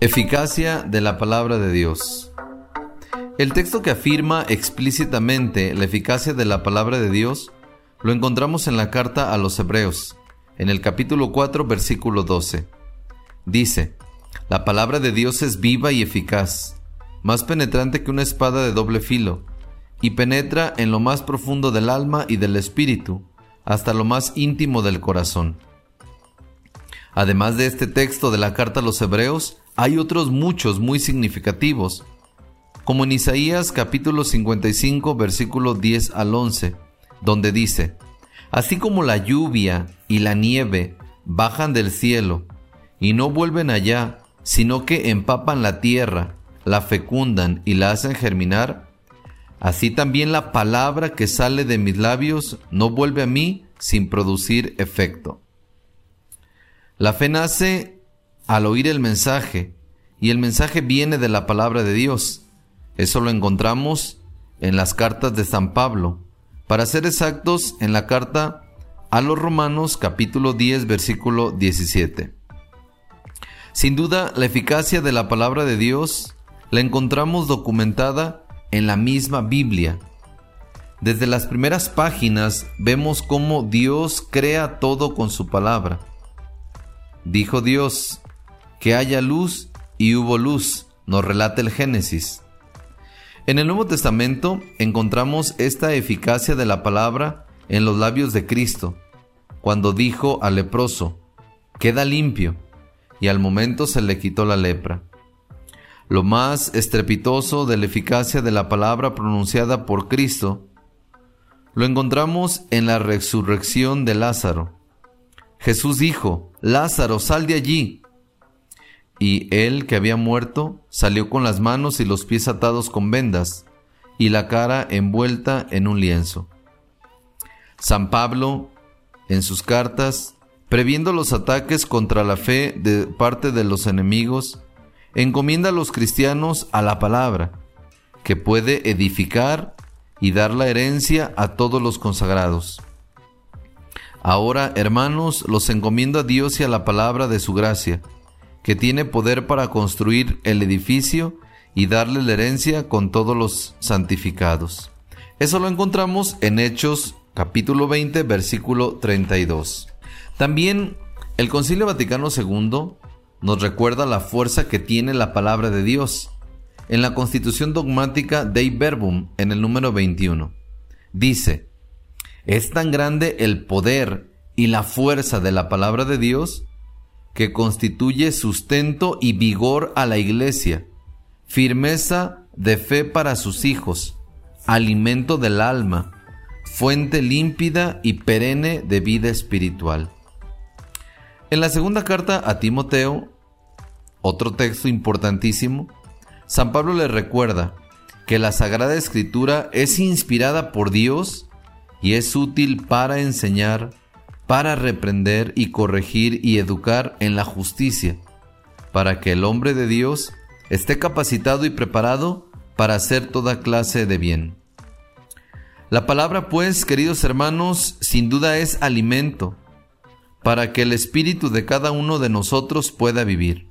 Eficacia de la palabra de Dios. El texto que afirma explícitamente la eficacia de la palabra de Dios lo encontramos en la carta a los Hebreos, en el capítulo 4, versículo 12. Dice, La palabra de Dios es viva y eficaz, más penetrante que una espada de doble filo, y penetra en lo más profundo del alma y del espíritu, hasta lo más íntimo del corazón. Además de este texto de la carta a los Hebreos, hay otros muchos muy significativos, como en Isaías capítulo 55 versículo 10 al 11, donde dice, Así como la lluvia y la nieve bajan del cielo y no vuelven allá, sino que empapan la tierra, la fecundan y la hacen germinar, así también la palabra que sale de mis labios no vuelve a mí sin producir efecto. La fe nace al oír el mensaje, y el mensaje viene de la palabra de Dios. Eso lo encontramos en las cartas de San Pablo. Para ser exactos, en la carta a los Romanos capítulo 10 versículo 17. Sin duda, la eficacia de la palabra de Dios la encontramos documentada en la misma Biblia. Desde las primeras páginas vemos cómo Dios crea todo con su palabra. Dijo Dios, que haya luz y hubo luz, nos relata el Génesis. En el Nuevo Testamento encontramos esta eficacia de la palabra en los labios de Cristo, cuando dijo al leproso, queda limpio, y al momento se le quitó la lepra. Lo más estrepitoso de la eficacia de la palabra pronunciada por Cristo lo encontramos en la resurrección de Lázaro. Jesús dijo, Lázaro, sal de allí. Y él que había muerto salió con las manos y los pies atados con vendas y la cara envuelta en un lienzo. San Pablo, en sus cartas, previendo los ataques contra la fe de parte de los enemigos, encomienda a los cristianos a la palabra, que puede edificar y dar la herencia a todos los consagrados. Ahora, hermanos, los encomiendo a Dios y a la palabra de su gracia, que tiene poder para construir el edificio y darle la herencia con todos los santificados. Eso lo encontramos en Hechos capítulo 20, versículo 32. También el Concilio Vaticano II nos recuerda la fuerza que tiene la palabra de Dios. En la Constitución Dogmática Dei Verbum, en el número 21, dice, es tan grande el poder y la fuerza de la palabra de Dios que constituye sustento y vigor a la iglesia, firmeza de fe para sus hijos, alimento del alma, fuente límpida y perenne de vida espiritual. En la segunda carta a Timoteo, otro texto importantísimo, San Pablo le recuerda que la Sagrada Escritura es inspirada por Dios y es útil para enseñar, para reprender y corregir y educar en la justicia, para que el hombre de Dios esté capacitado y preparado para hacer toda clase de bien. La palabra, pues, queridos hermanos, sin duda es alimento para que el espíritu de cada uno de nosotros pueda vivir.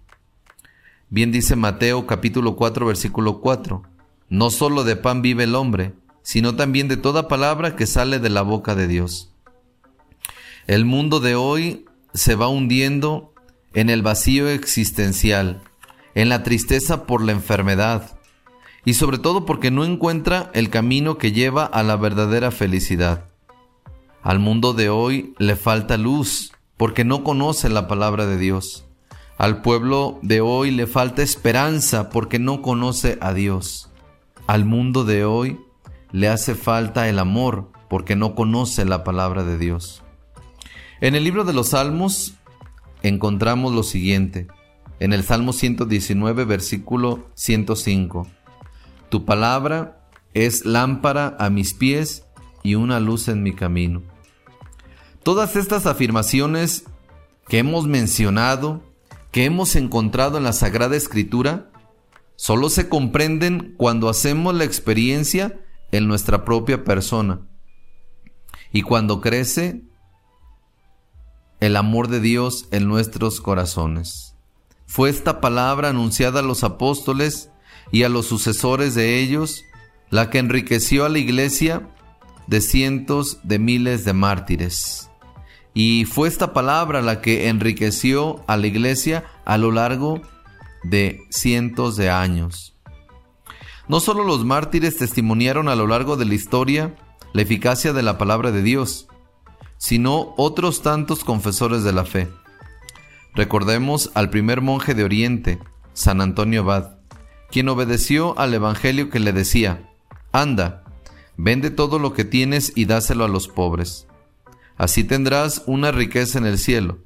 Bien dice Mateo capítulo 4 versículo 4, no solo de pan vive el hombre, sino también de toda palabra que sale de la boca de Dios. El mundo de hoy se va hundiendo en el vacío existencial, en la tristeza por la enfermedad y sobre todo porque no encuentra el camino que lleva a la verdadera felicidad. Al mundo de hoy le falta luz porque no conoce la palabra de Dios. Al pueblo de hoy le falta esperanza porque no conoce a Dios. Al mundo de hoy le hace falta el amor porque no conoce la palabra de Dios. En el libro de los Salmos encontramos lo siguiente, en el Salmo 119, versículo 105. Tu palabra es lámpara a mis pies y una luz en mi camino. Todas estas afirmaciones que hemos mencionado, que hemos encontrado en la Sagrada Escritura, solo se comprenden cuando hacemos la experiencia en nuestra propia persona. Y cuando crece el amor de Dios en nuestros corazones. Fue esta palabra anunciada a los apóstoles y a los sucesores de ellos la que enriqueció a la iglesia de cientos de miles de mártires. Y fue esta palabra la que enriqueció a la iglesia a lo largo de cientos de años. No solo los mártires testimoniaron a lo largo de la historia la eficacia de la palabra de Dios, sino otros tantos confesores de la fe. Recordemos al primer monje de Oriente, San Antonio Abad, quien obedeció al Evangelio que le decía, Anda, vende todo lo que tienes y dáselo a los pobres. Así tendrás una riqueza en el cielo.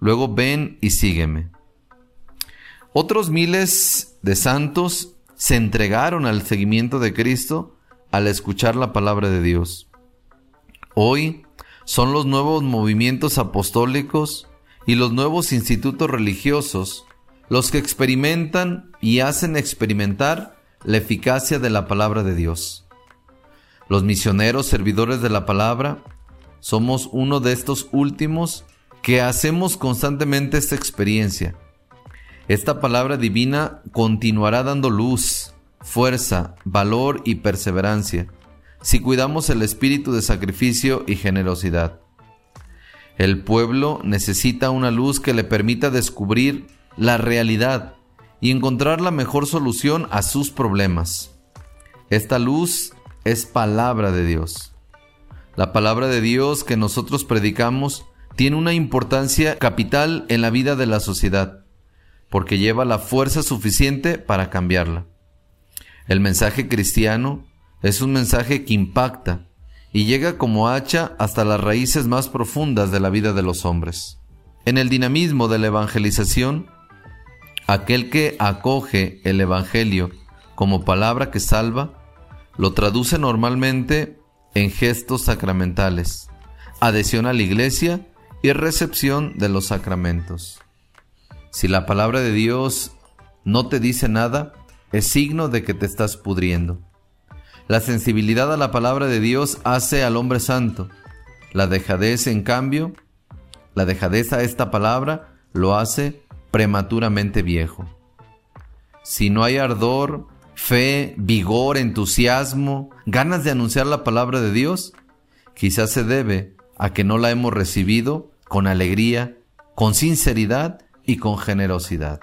Luego ven y sígueme. Otros miles de santos se entregaron al seguimiento de Cristo al escuchar la palabra de Dios. Hoy son los nuevos movimientos apostólicos y los nuevos institutos religiosos los que experimentan y hacen experimentar la eficacia de la palabra de Dios. Los misioneros servidores de la palabra somos uno de estos últimos que hacemos constantemente esta experiencia esta palabra divina continuará dando luz, fuerza, valor y perseverancia si cuidamos el espíritu de sacrificio y generosidad. El pueblo necesita una luz que le permita descubrir la realidad y encontrar la mejor solución a sus problemas. Esta luz es palabra de Dios. La palabra de Dios que nosotros predicamos tiene una importancia capital en la vida de la sociedad porque lleva la fuerza suficiente para cambiarla. El mensaje cristiano es un mensaje que impacta y llega como hacha hasta las raíces más profundas de la vida de los hombres. En el dinamismo de la evangelización, aquel que acoge el Evangelio como palabra que salva, lo traduce normalmente en gestos sacramentales, adhesión a la iglesia y recepción de los sacramentos. Si la palabra de Dios no te dice nada, es signo de que te estás pudriendo. La sensibilidad a la palabra de Dios hace al hombre santo. La dejadez, en cambio, la dejadez a esta palabra lo hace prematuramente viejo. Si no hay ardor, fe, vigor, entusiasmo, ganas de anunciar la palabra de Dios? Quizás se debe a que no la hemos recibido con alegría, con sinceridad y con generosidad.